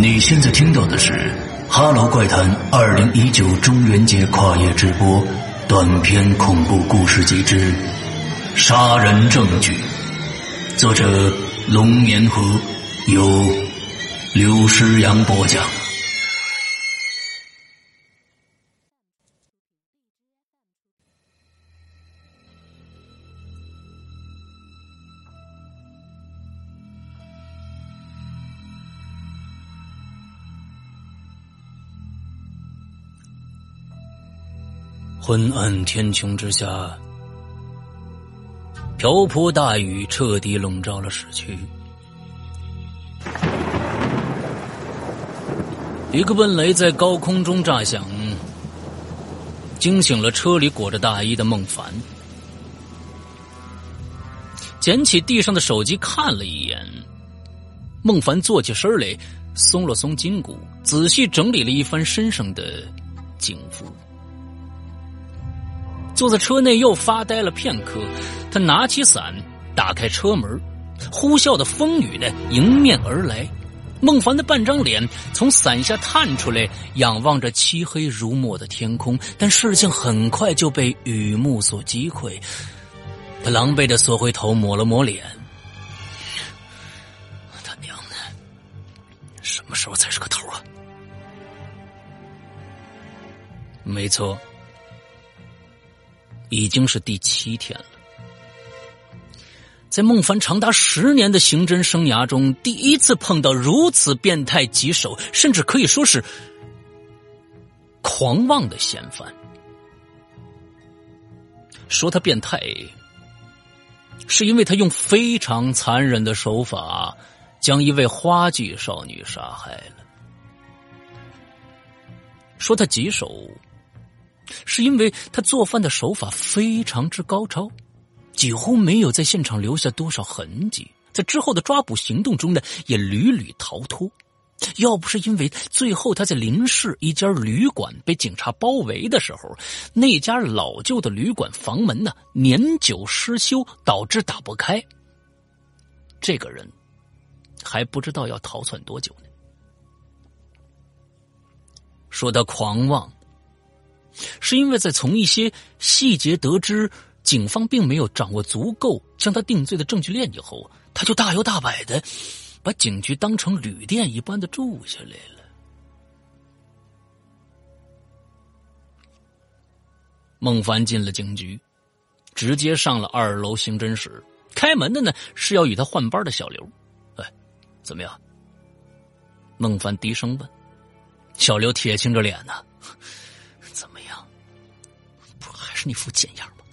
你现在听到的是《哈喽怪谈》二零一九中元节跨夜直播短篇恐怖故事集之《杀人证据》，作者龙年河，由刘诗阳播讲。昏暗天穹之下，瓢泼大雨彻底笼罩了市区。一个闷雷在高空中炸响，惊醒了车里裹着大衣的孟凡。捡起地上的手机看了一眼，孟凡坐起身来，松了松筋骨，仔细整理了一番身上的警服。坐在车内又发呆了片刻，他拿起伞，打开车门，呼啸的风雨呢迎面而来。孟凡的半张脸从伞下探出来，仰望着漆黑如墨的天空，但事情很快就被雨幕所击溃。他狼狈的缩回头，抹了抹脸。他娘的，什么时候才是个头啊？没错。已经是第七天了，在孟凡长达十年的刑侦生涯中，第一次碰到如此变态棘手，甚至可以说是狂妄的嫌犯。说他变态，是因为他用非常残忍的手法将一位花季少女杀害了。说他棘手。是因为他做饭的手法非常之高超，几乎没有在现场留下多少痕迹，在之后的抓捕行动中呢，也屡屡逃脱。要不是因为最后他在临市一家旅馆被警察包围的时候，那家老旧的旅馆房门呢年久失修，导致打不开，这个人还不知道要逃窜多久呢。说他狂妄。是因为在从一些细节得知警方并没有掌握足够将他定罪的证据链以后，他就大摇大摆的把警局当成旅店一般的住下来了。孟凡进了警局，直接上了二楼刑侦室。开门的呢是要与他换班的小刘。哎，怎么样？孟凡低声问。小刘铁青着脸呢。是你副贱样吗？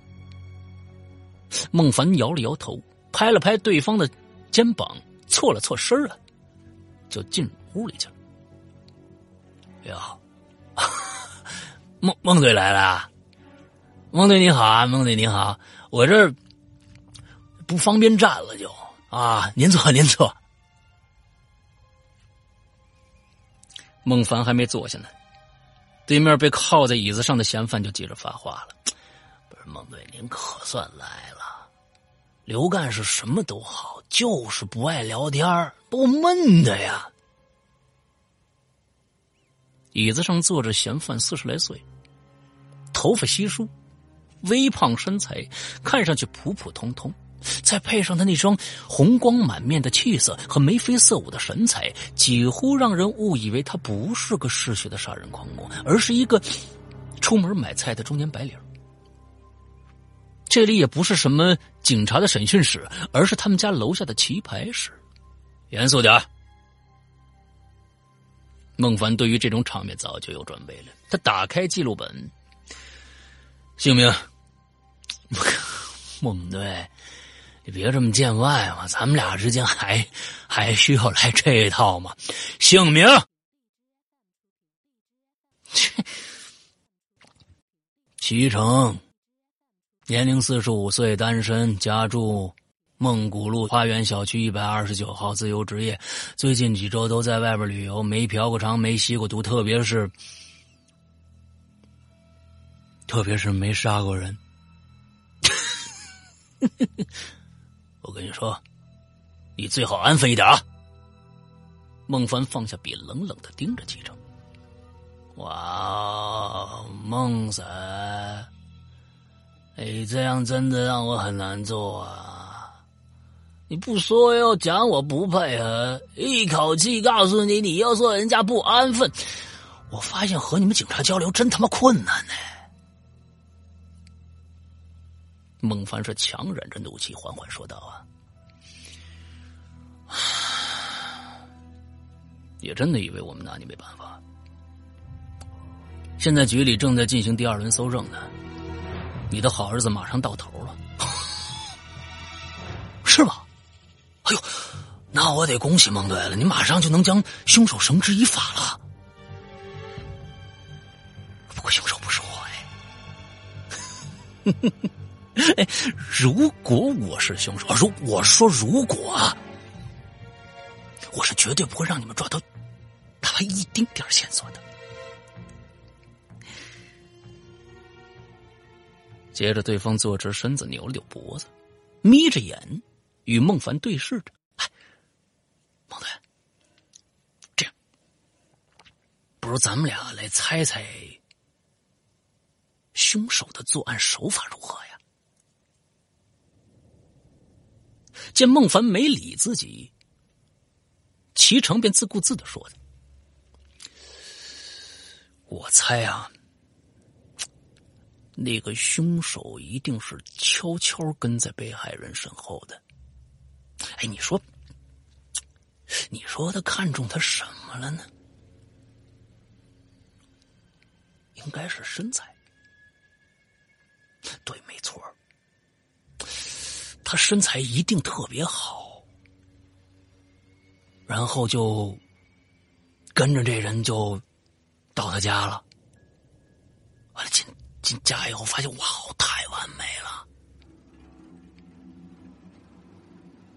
孟凡摇了摇头，拍了拍对方的肩膀，错了错身啊，就进屋里去了。哟，孟孟队来了，孟队你好啊，孟队你好，我这不方便站了，就啊，您坐您坐。孟凡还没坐下呢，对面被靠在椅子上的嫌犯就接着发话了。孟队，您可算来了。刘干事什么都好，就是不爱聊天多闷的呀。椅子上坐着嫌犯，四十来岁，头发稀疏，微胖身材，看上去普普通通。再配上他那双红光满面的气色和眉飞色舞的神采，几乎让人误以为他不是个嗜血的杀人狂魔，而是一个出门买菜的中年白领。这里也不是什么警察的审讯室，而是他们家楼下的棋牌室。严肃点孟凡对于这种场面早就有准备了，他打开记录本，姓名。孟队，你别这么见外嘛，咱们俩之间还还需要来这一套吗？姓名。切，齐成。年龄四十五岁，单身，家住孟古路花园小区一百二十九号，自由职业。最近几周都在外边旅游，没嫖过娼，没吸过毒，特别是，特别是没杀过人。我跟你说，你最好安分一点啊！孟凡放下笔，冷冷的盯着季成。哇，孟三，你这样真的让我很难做啊！你不说又讲我不配合，一口气告诉你，你又说人家不安分。我发现和你们警察交流真他妈困难呢。孟凡是强忍着怒气，缓缓说道：“啊，也真的以为我们拿你没办法。现在局里正在进行第二轮搜证呢，你的好日子马上到头了，是吗？哎呦，那我得恭喜孟队了，你马上就能将凶手绳之以法了。不过凶手不是我哎。”哎，如果我是凶手，如我说如果啊，我是绝对不会让你们抓到他一丁点线索的。接着，对方坐直身子，扭了扭脖子，眯着眼与孟凡对视着。哎，孟队，这样，不如咱们俩来猜猜凶手的作案手法如何呀？见孟凡没理自己，齐成便自顾自的说道：“我猜啊，那个凶手一定是悄悄跟在被害人身后的。哎，你说，你说他看中他什么了呢？应该是身材。对，没错。”他身材一定特别好，然后就跟着这人就到他家了。进家以后，发现哇，太完美了！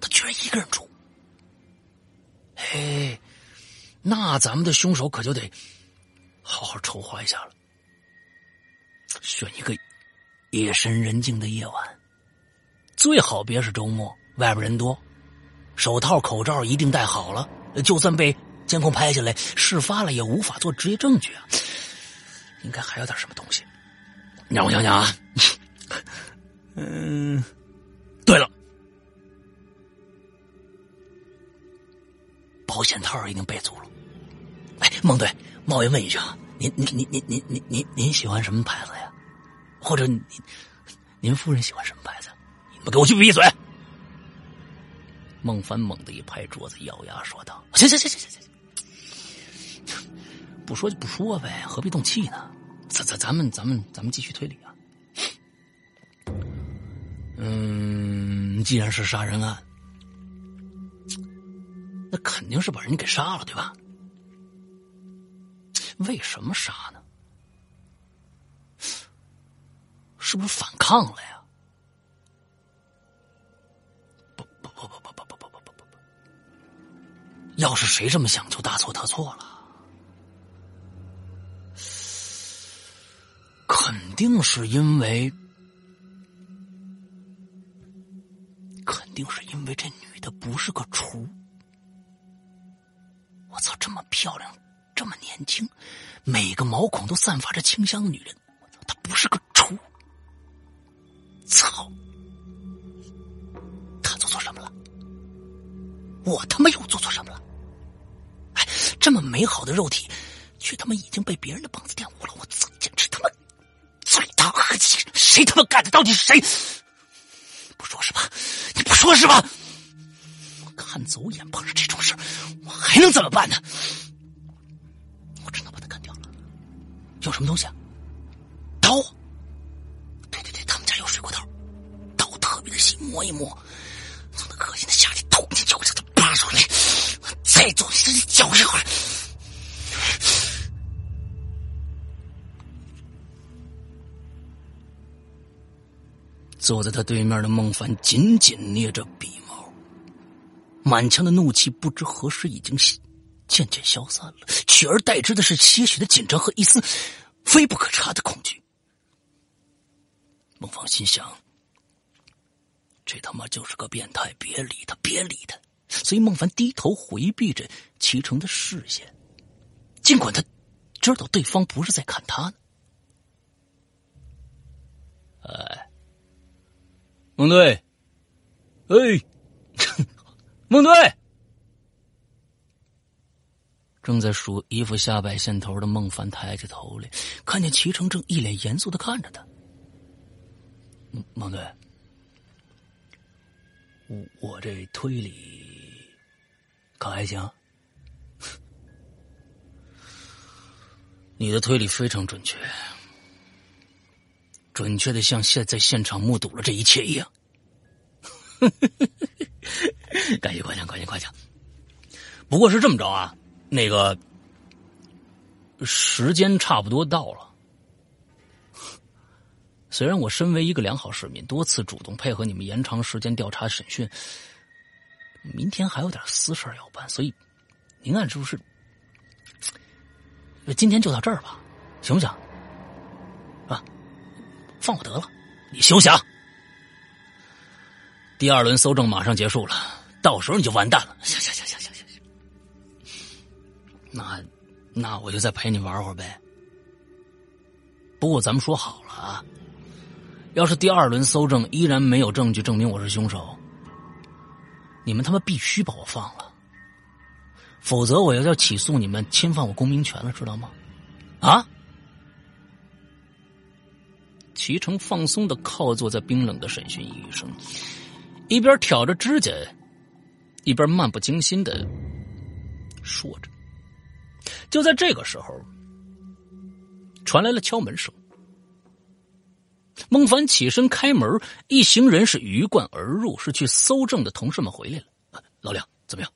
他居然一个人住，嘿，那咱们的凶手可就得好好筹划一下了，选一个夜深人静的夜晚。最好别是周末，外边人多，手套、口罩一定戴好了。就算被监控拍下来，事发了也无法做职业证据啊。应该还有点什么东西，让我想想啊。嗯，对了，保险套已经备足了。哎，孟队，冒昧问一句啊，您您您您您您您您喜欢什么牌子呀？或者您您夫人喜欢什么牌子？你们给我去闭嘴！孟凡猛地一拍桌子，咬牙说道：“行行行行行行，不说就不说呗，何必动气呢？咱咱咱们咱们咱们继续推理啊。嗯，既然是杀人案，那肯定是把人给杀了，对吧？为什么杀呢？是不是反抗了呀？”不不不不不不不不不不不要是谁这么想，就大错特错了。定是因为，肯定是因为这女的不是个厨。我操，这么漂亮，这么年轻，每个毛孔都散发着清香的女人，我操，她不是个厨。操！他做错什么了？我他妈又做错什么了？这么美好的肉体，却他妈已经被别人的膀子玷污了！谁他妈干的？到底是谁？不说是吧？你不说是吧？看走眼，碰上这种事我还能怎么办呢？我只能把他干掉了。有什么东西啊？刀？对对对，他们家有水果刀，刀特别的细，摸一摸，从那恶心的下体捅进去，我就他拔出来，再做搅一会儿。坐在他对面的孟凡紧紧捏着笔毛，满腔的怒气不知何时已经渐渐消散了，取而代之的是些许的紧张和一丝非不可察的恐惧。孟芳心想：这他妈就是个变态，别理他，别理他，所以孟凡低头回避着齐成的视线，尽管他知道对方不是在看他呢。哎，孟队，哎，孟队，正在数衣服下摆线头的孟凡抬起头来，看见齐成正一脸严肃的看着他。孟队，我我这推理。可还行？你的推理非常准确，准确的像现在现场目睹了这一切一样。感谢夸奖，感谢夸奖。不过是这么着啊，那个时间差不多到了。虽然我身为一个良好市民，多次主动配合你们延长时间调查审讯。明天还有点私事要办，所以您按是不是今天就到这儿吧？行不行？放我得了，你休想！第二轮搜证马上结束了，到时候你就完蛋了。行行行行行行行，那那我就再陪你玩会儿呗。不过咱们说好了啊，要是第二轮搜证依然没有证据证明我是凶手。你们他妈必须把我放了，否则我要要起诉你们侵犯我公民权了，知道吗？啊！齐成放松的靠坐在冰冷的审讯椅上，一边挑着指甲，一边漫不经心的说着。就在这个时候，传来了敲门声。孟凡起身开门，一行人是鱼贯而入，是去搜证的同事们回来了。老梁，怎么样？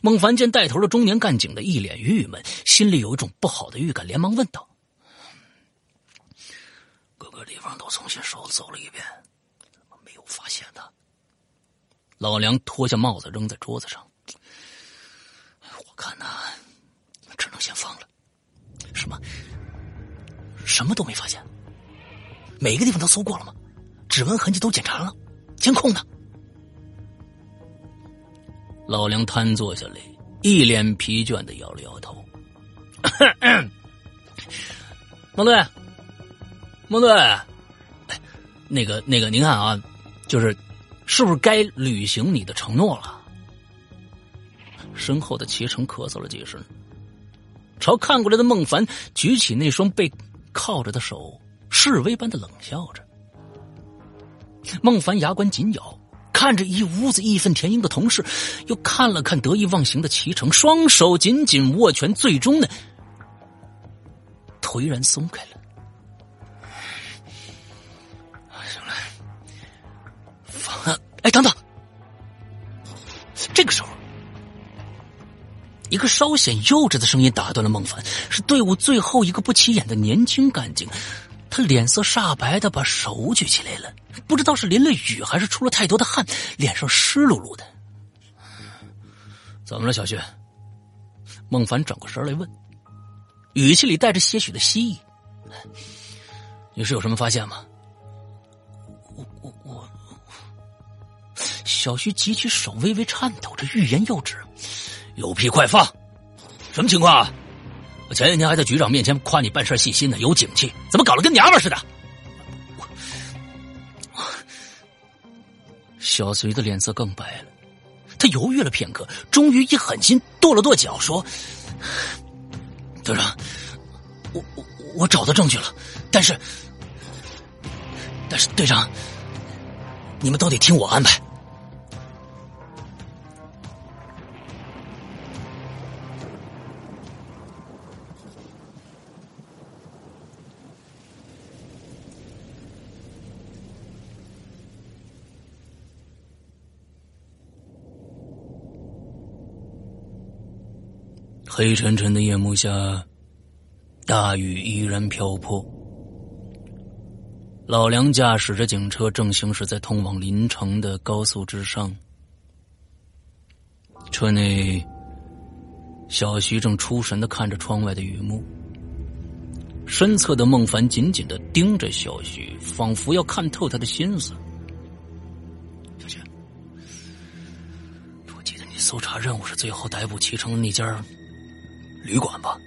孟凡见带头的中年干警的一脸郁闷，心里有一种不好的预感，连忙问道：“个地方都重新收走了一遍，怎么没有发现呢？”老梁脱下帽子扔在桌子上：“我看呢，只能先放了。什么？什么都没发现？”每个地方都搜过了吗？指纹痕迹都检查了，监控呢？老梁瘫坐下来，一脸疲倦的摇了摇头。孟队，孟队，那个那个，您看啊，就是是不是该履行你的承诺了？身后的齐成咳嗽了几声，朝看过来的孟凡举起那双被铐着的手。示威般的冷笑着，孟凡牙关紧咬，看着一屋子义愤填膺的同事，又看了看得意忘形的齐成，双手紧紧握拳，最终呢，颓然松开了。哎，等等，这个时候，一个稍显幼稚的声音打断了孟凡，是队伍最后一个不起眼的年轻干警。他脸色煞白的把手举起来了，不知道是淋了雨还是出了太多的汗，脸上湿漉漉的。怎么了，小旭？孟凡转过身来问，语气里带着些许的希意：“你是有什么发现吗？”小徐举起手，微微颤抖着，欲言又止：“有屁快放！什么情况啊？”我前几天还在局长面前夸你办事细心呢，有警气，怎么搞得跟娘们似的？我，我小隋的脸色更白了，他犹豫了片刻，终于一狠心，跺了跺脚，说：“队长，我我我找到证据了，但是，但是队长，你们都得听我安排。”黑沉沉的夜幕下，大雨依然瓢泼。老梁驾驶着警车，正行驶在通往临城的高速之上。车内，小徐正出神的看着窗外的雨幕。身侧的孟凡紧紧的盯着小徐，仿佛要看透他的心思。小徐，我记得你搜查任务是最后逮捕齐城那家旅馆吧？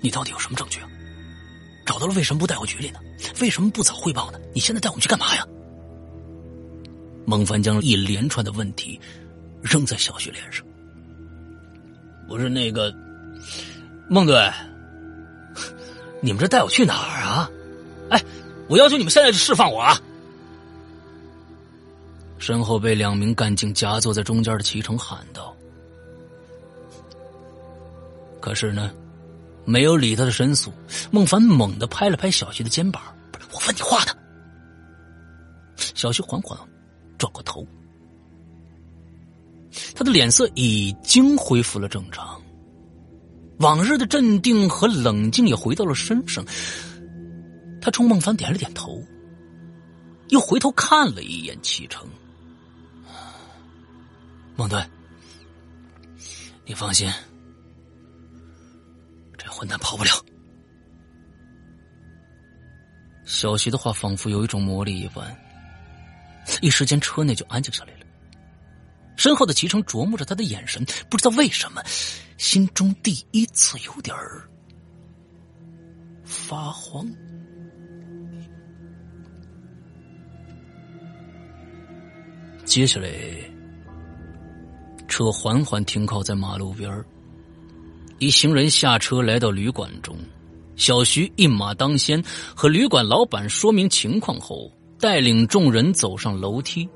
你到底有什么证据啊？找到了为什么不带回局里呢？为什么不早汇报呢？你现在带我们去干嘛呀？孟凡将一连串的问题扔在小徐脸上。不是那个孟队，你们这带我去哪儿啊？哎，我要求你们现在就释放我啊！身后被两名干警夹坐在中间的齐成喊道。可是呢，没有理他的申诉。孟凡猛地拍了拍小徐的肩膀：“不是我问你话呢。”小徐缓缓转过头。他的脸色已经恢复了正常，往日的镇定和冷静也回到了身上。他冲孟凡点了点头，又回头看了一眼启程。孟队，你放心，混蛋跑不了。小徐的话仿佛有一种魔力一般，一时间车内就安静下来了。身后的齐成琢磨着他的眼神，不知道为什么，心中第一次有点儿发慌。接下来，车缓缓停靠在马路边儿一行人下车来到旅馆中，小徐一马当先，和旅馆老板说明情况后，带领众人走上楼梯。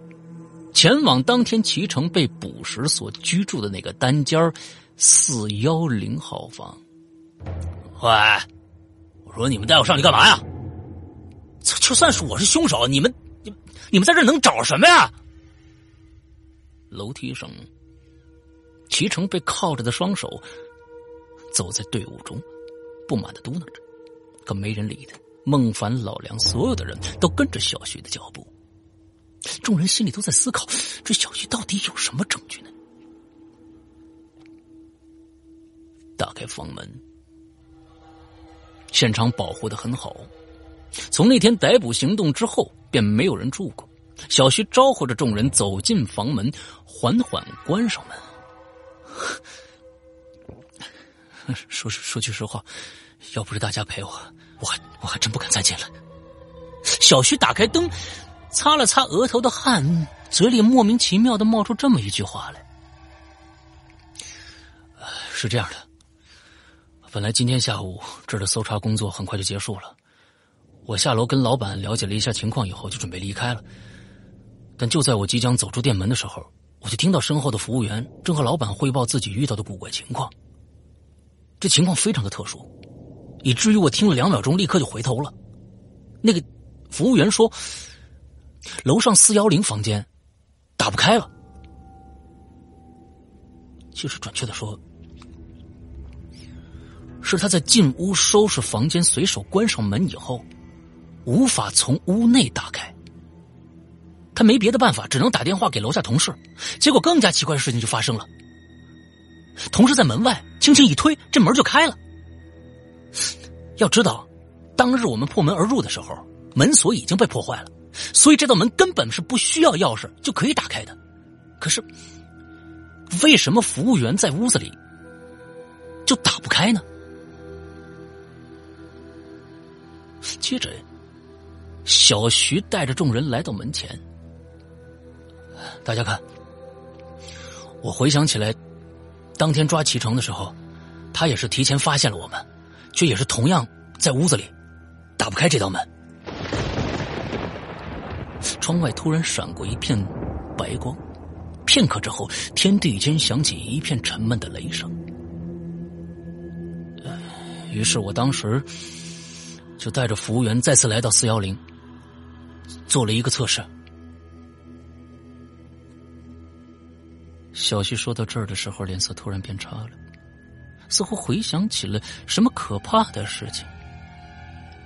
前往当天齐成被捕时所居住的那个单间四幺零号房。喂，我说你们带我上去干嘛呀？就算是我是凶手，你们、你、你们在这能找什么呀？楼梯上，齐成被铐着的双手走在队伍中，不满的嘟囔着，可没人理他。孟凡、老梁，所有的人都跟着小徐的脚步。众人心里都在思考：这小徐到底有什么证据呢？打开房门，现场保护的很好。从那天逮捕行动之后，便没有人住过。小徐招呼着众人走进房门，缓缓关上门。说说句实话，要不是大家陪我，我还我还真不敢再进来。小徐打开灯。擦了擦额头的汗，嘴里莫名其妙的冒出这么一句话来：“是这样的，本来今天下午这儿的搜查工作很快就结束了，我下楼跟老板了解了一下情况以后，就准备离开了。但就在我即将走出店门的时候，我就听到身后的服务员正和老板汇报自己遇到的古怪情况。这情况非常的特殊，以至于我听了两秒钟，立刻就回头了。那个服务员说。”楼上四幺零房间打不开了，其实准确的说，是他在进屋收拾房间，随手关上门以后，无法从屋内打开。他没别的办法，只能打电话给楼下同事。结果更加奇怪的事情就发生了，同事在门外轻轻一推，这门就开了。要知道，当日我们破门而入的时候，门锁已经被破坏了。所以这道门根本是不需要钥匙就可以打开的，可是为什么服务员在屋子里就打不开呢？接着，小徐带着众人来到门前，大家看，我回想起来，当天抓齐成的时候，他也是提前发现了我们，却也是同样在屋子里打不开这道门。窗外突然闪过一片白光，片刻之后，天地间响起一片沉闷的雷声。于是我当时就带着服务员再次来到四幺零，做了一个测试。小徐说到这儿的时候，脸色突然变差了，似乎回想起了什么可怕的事情。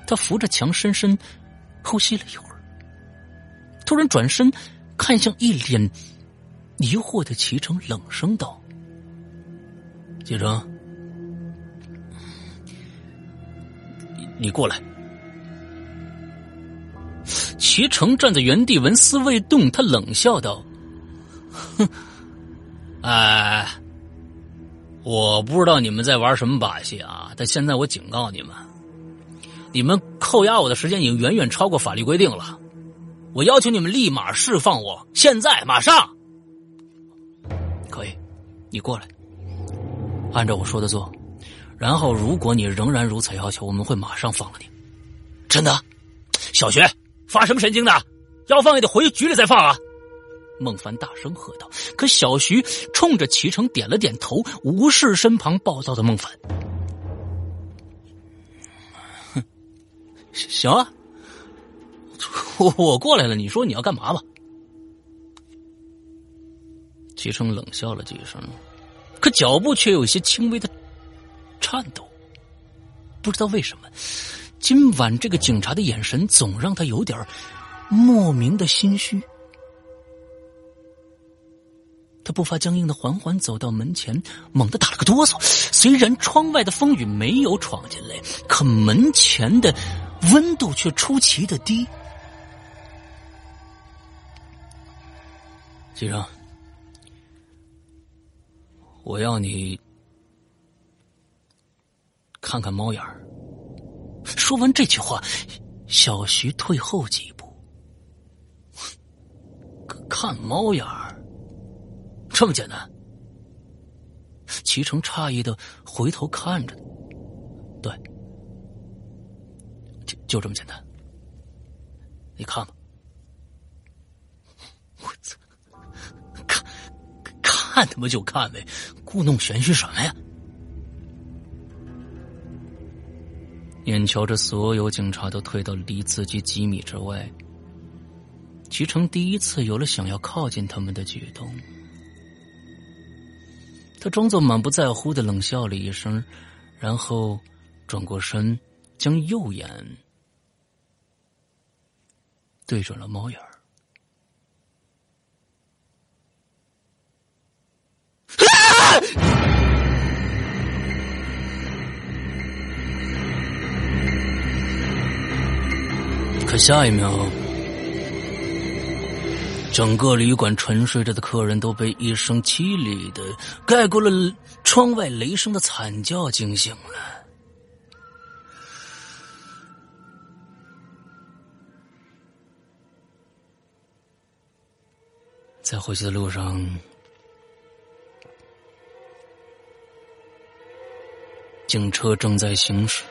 他扶着墙，深深呼吸了一会儿。突然转身，看向一脸疑惑的齐成，冷声道：“齐成，你你过来。”齐成站在原地，纹丝未动。他冷笑道：“哼，哎，我不知道你们在玩什么把戏啊！但现在我警告你们，你们扣押我的时间已经远远超过法律规定了。我要求你们立马释放我，现在马上。可以，你过来，按照我说的做。然后，如果你仍然如此要求，我们会马上放了你。真的，小学发什么神经呢？要放也得回局里再放啊！孟凡大声喝道。可小徐冲着齐成点了点头，无视身旁暴躁的孟凡。哼，行啊，我我过来了。你说你要干嘛吧？齐成冷笑了几声，可脚步却有些轻微的。颤抖，不知道为什么，今晚这个警察的眼神总让他有点莫名的心虚。他步伐僵硬的缓缓走到门前，猛地打了个哆嗦。虽然窗外的风雨没有闯进来，可门前的温度却出奇的低。先生，我要你。看看猫眼儿。说完这句话，小徐退后几步。看猫眼儿，这么简单？齐成诧异的回头看着，对，就就这么简单。你看吧。我操！看，看他妈就看呗，故弄玄虚什么呀？眼瞧着所有警察都退到离自己几米之外，齐成第一次有了想要靠近他们的举动。他装作满不在乎的冷笑了一声，然后转过身，将右眼对准了猫眼儿。可下一秒，整个旅馆沉睡着的客人都被一声凄厉的、盖过了窗外雷声的惨叫惊醒了。在回去的路上，警车正在行驶。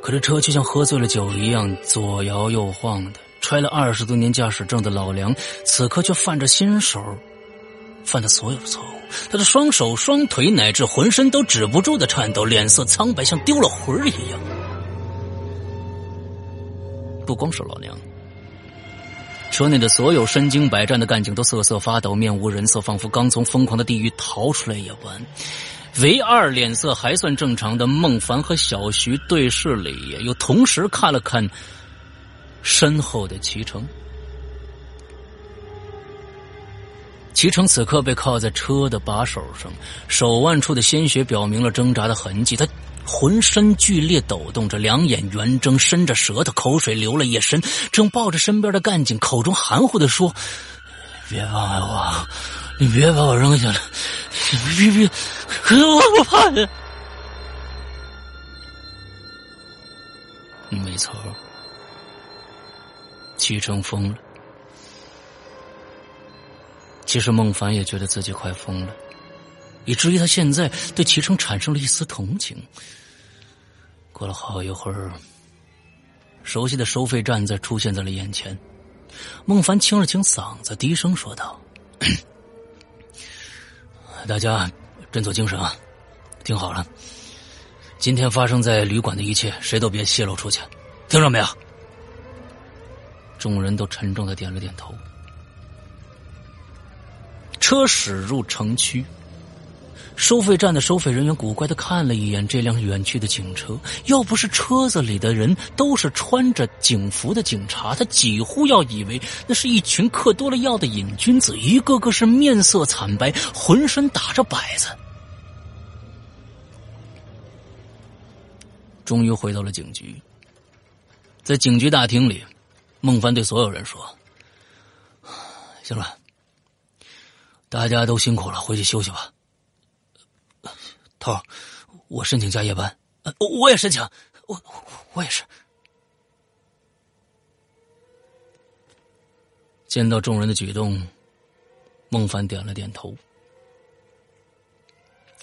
可这车却像喝醉了酒一样左摇右晃的，揣了二十多年驾驶证的老梁，此刻却犯着新手犯的所有的错误。他的双手、双腿乃至浑身都止不住的颤抖，脸色苍白，像丢了魂儿一样。不光是老梁，车内的所有身经百战的干警都瑟瑟发抖，面无人色，仿佛刚从疯狂的地狱逃出来一般。唯二脸色还算正常的孟凡和小徐对视了一眼，又同时看了看身后的齐成。齐成此刻被靠在车的把手上，手腕处的鲜血表明了挣扎的痕迹。他浑身剧烈抖动着，两眼圆睁，伸着舌头，口水流了一身，正抱着身边的干警，口中含糊的说：“别妨碍我，你别把我扔下来。”别别，可我不怕你。没错，齐成疯了。其实孟凡也觉得自己快疯了，以至于他现在对齐成产生了一丝同情。过了好一会儿，熟悉的收费站在出现在了眼前。孟凡清了清嗓子，低声说道。大家振作精神啊！听好了，今天发生在旅馆的一切，谁都别泄露出去，听着没有？众人都沉重的点了点头。车驶入城区。收费站的收费人员古怪的看了一眼这辆远去的警车，要不是车子里的人都是穿着警服的警察，他几乎要以为那是一群嗑多了药的瘾君子，一个个是面色惨白，浑身打着摆子。终于回到了警局，在警局大厅里，孟凡对所有人说：“行了，大家都辛苦了，回去休息吧。头，我申请加夜班。我也申请，我我也是。见到众人的举动，孟凡点了点头。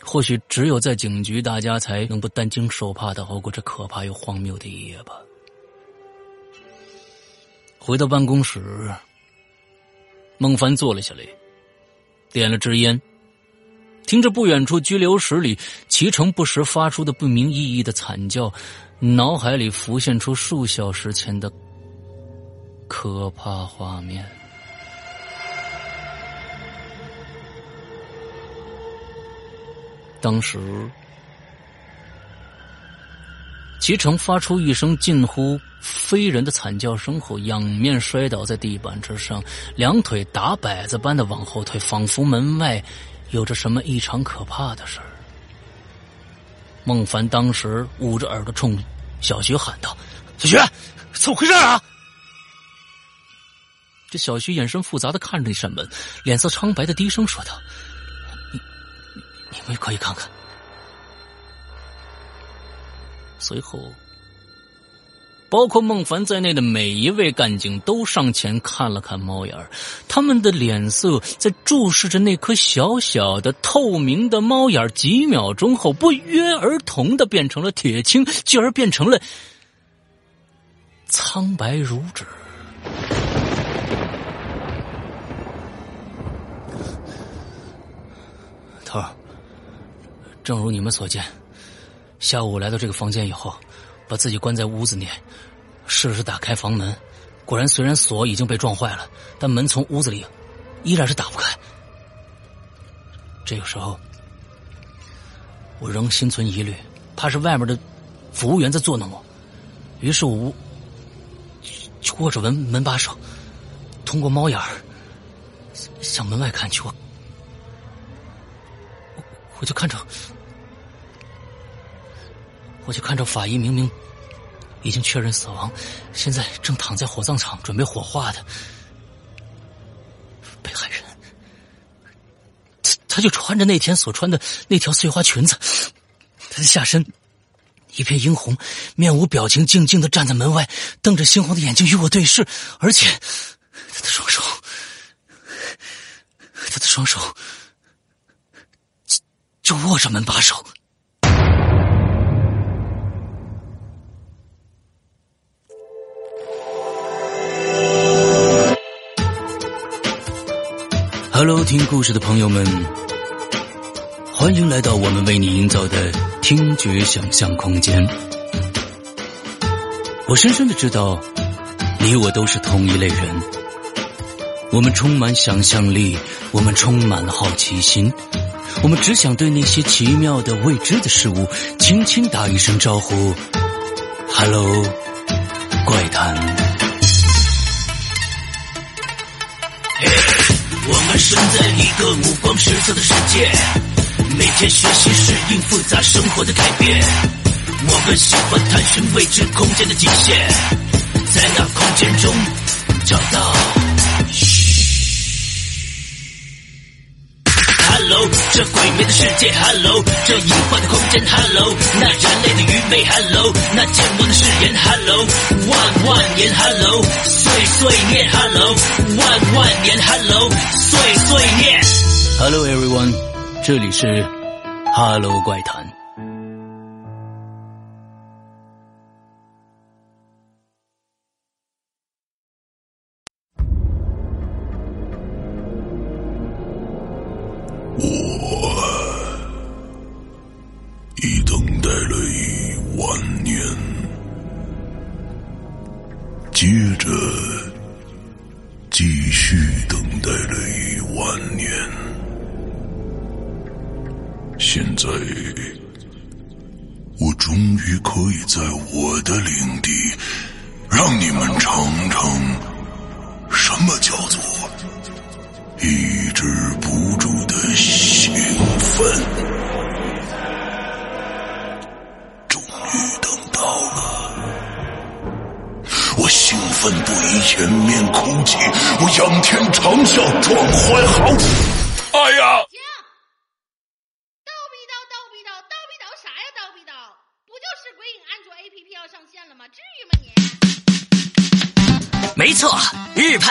或许只有在警局，大家才能不担惊受怕的熬过这可怕又荒谬的一夜吧。回到办公室，孟凡坐了下来，点了支烟，听着不远处拘留室里齐成不时发出的不明意义的惨叫，脑海里浮现出数小时前的可怕画面。当时，齐成发出一声近乎非人的惨叫声后，仰面摔倒在地板之上，两腿打摆子般的往后退，仿佛门外有着什么异常可怕的事儿。孟凡当时捂着耳朵冲小徐喊道：“小徐，怎么回事啊？”这小徐眼神复杂的看着那扇门，脸色苍白的低声说道。你你们可以看看。随后，包括孟凡在内的每一位干警都上前看了看猫眼儿，他们的脸色在注视着那颗小小的透明的猫眼儿几秒钟后，不约而同的变成了铁青，继而变成了苍白如纸。头儿。正如你们所见，下午来到这个房间以后，把自己关在屋子里，试试打开房门。果然，虽然锁已经被撞坏了，但门从屋子里依然是打不开。这个时候，我仍心存疑虑，怕是外面的服务员在作弄我。于是我就握着门门把手，通过猫眼儿向门外看去。我我就看着。我就看着法医明明已经确认死亡，现在正躺在火葬场准备火化的被害人，他他就穿着那天所穿的那条碎花裙子，他的下身一片殷红，面无表情，静静的站在门外，瞪着猩红的眼睛与我对视，而且他的双手，他的双手就握着门把手。Hello，听故事的朋友们，欢迎来到我们为你营造的听觉想象空间。我深深的知道，你我都是同一类人。我们充满想象力，我们充满了好奇心，我们只想对那些奇妙的未知的事物轻轻打一声招呼：“Hello，怪谈。”个五光十色的世界，每天学习适应复杂生活的改变。我们喜欢探寻未知空间的极限，在那空间中找到。这鬼魅的世界，Hello，这隐患的空间，Hello，那人类的愚昧，Hello，那缄默的誓言，Hello，万万年，Hello，岁岁念，Hello，万万年，Hello，岁岁念，Hello everyone，这里是 Hello 怪谈。接着继续等待了一万年。现在我终于可以在我的领地让你们尝尝什么叫做抑制不住的兴奋。奋不移，掩面哭泣；我仰天长啸，壮怀豪。哎呀！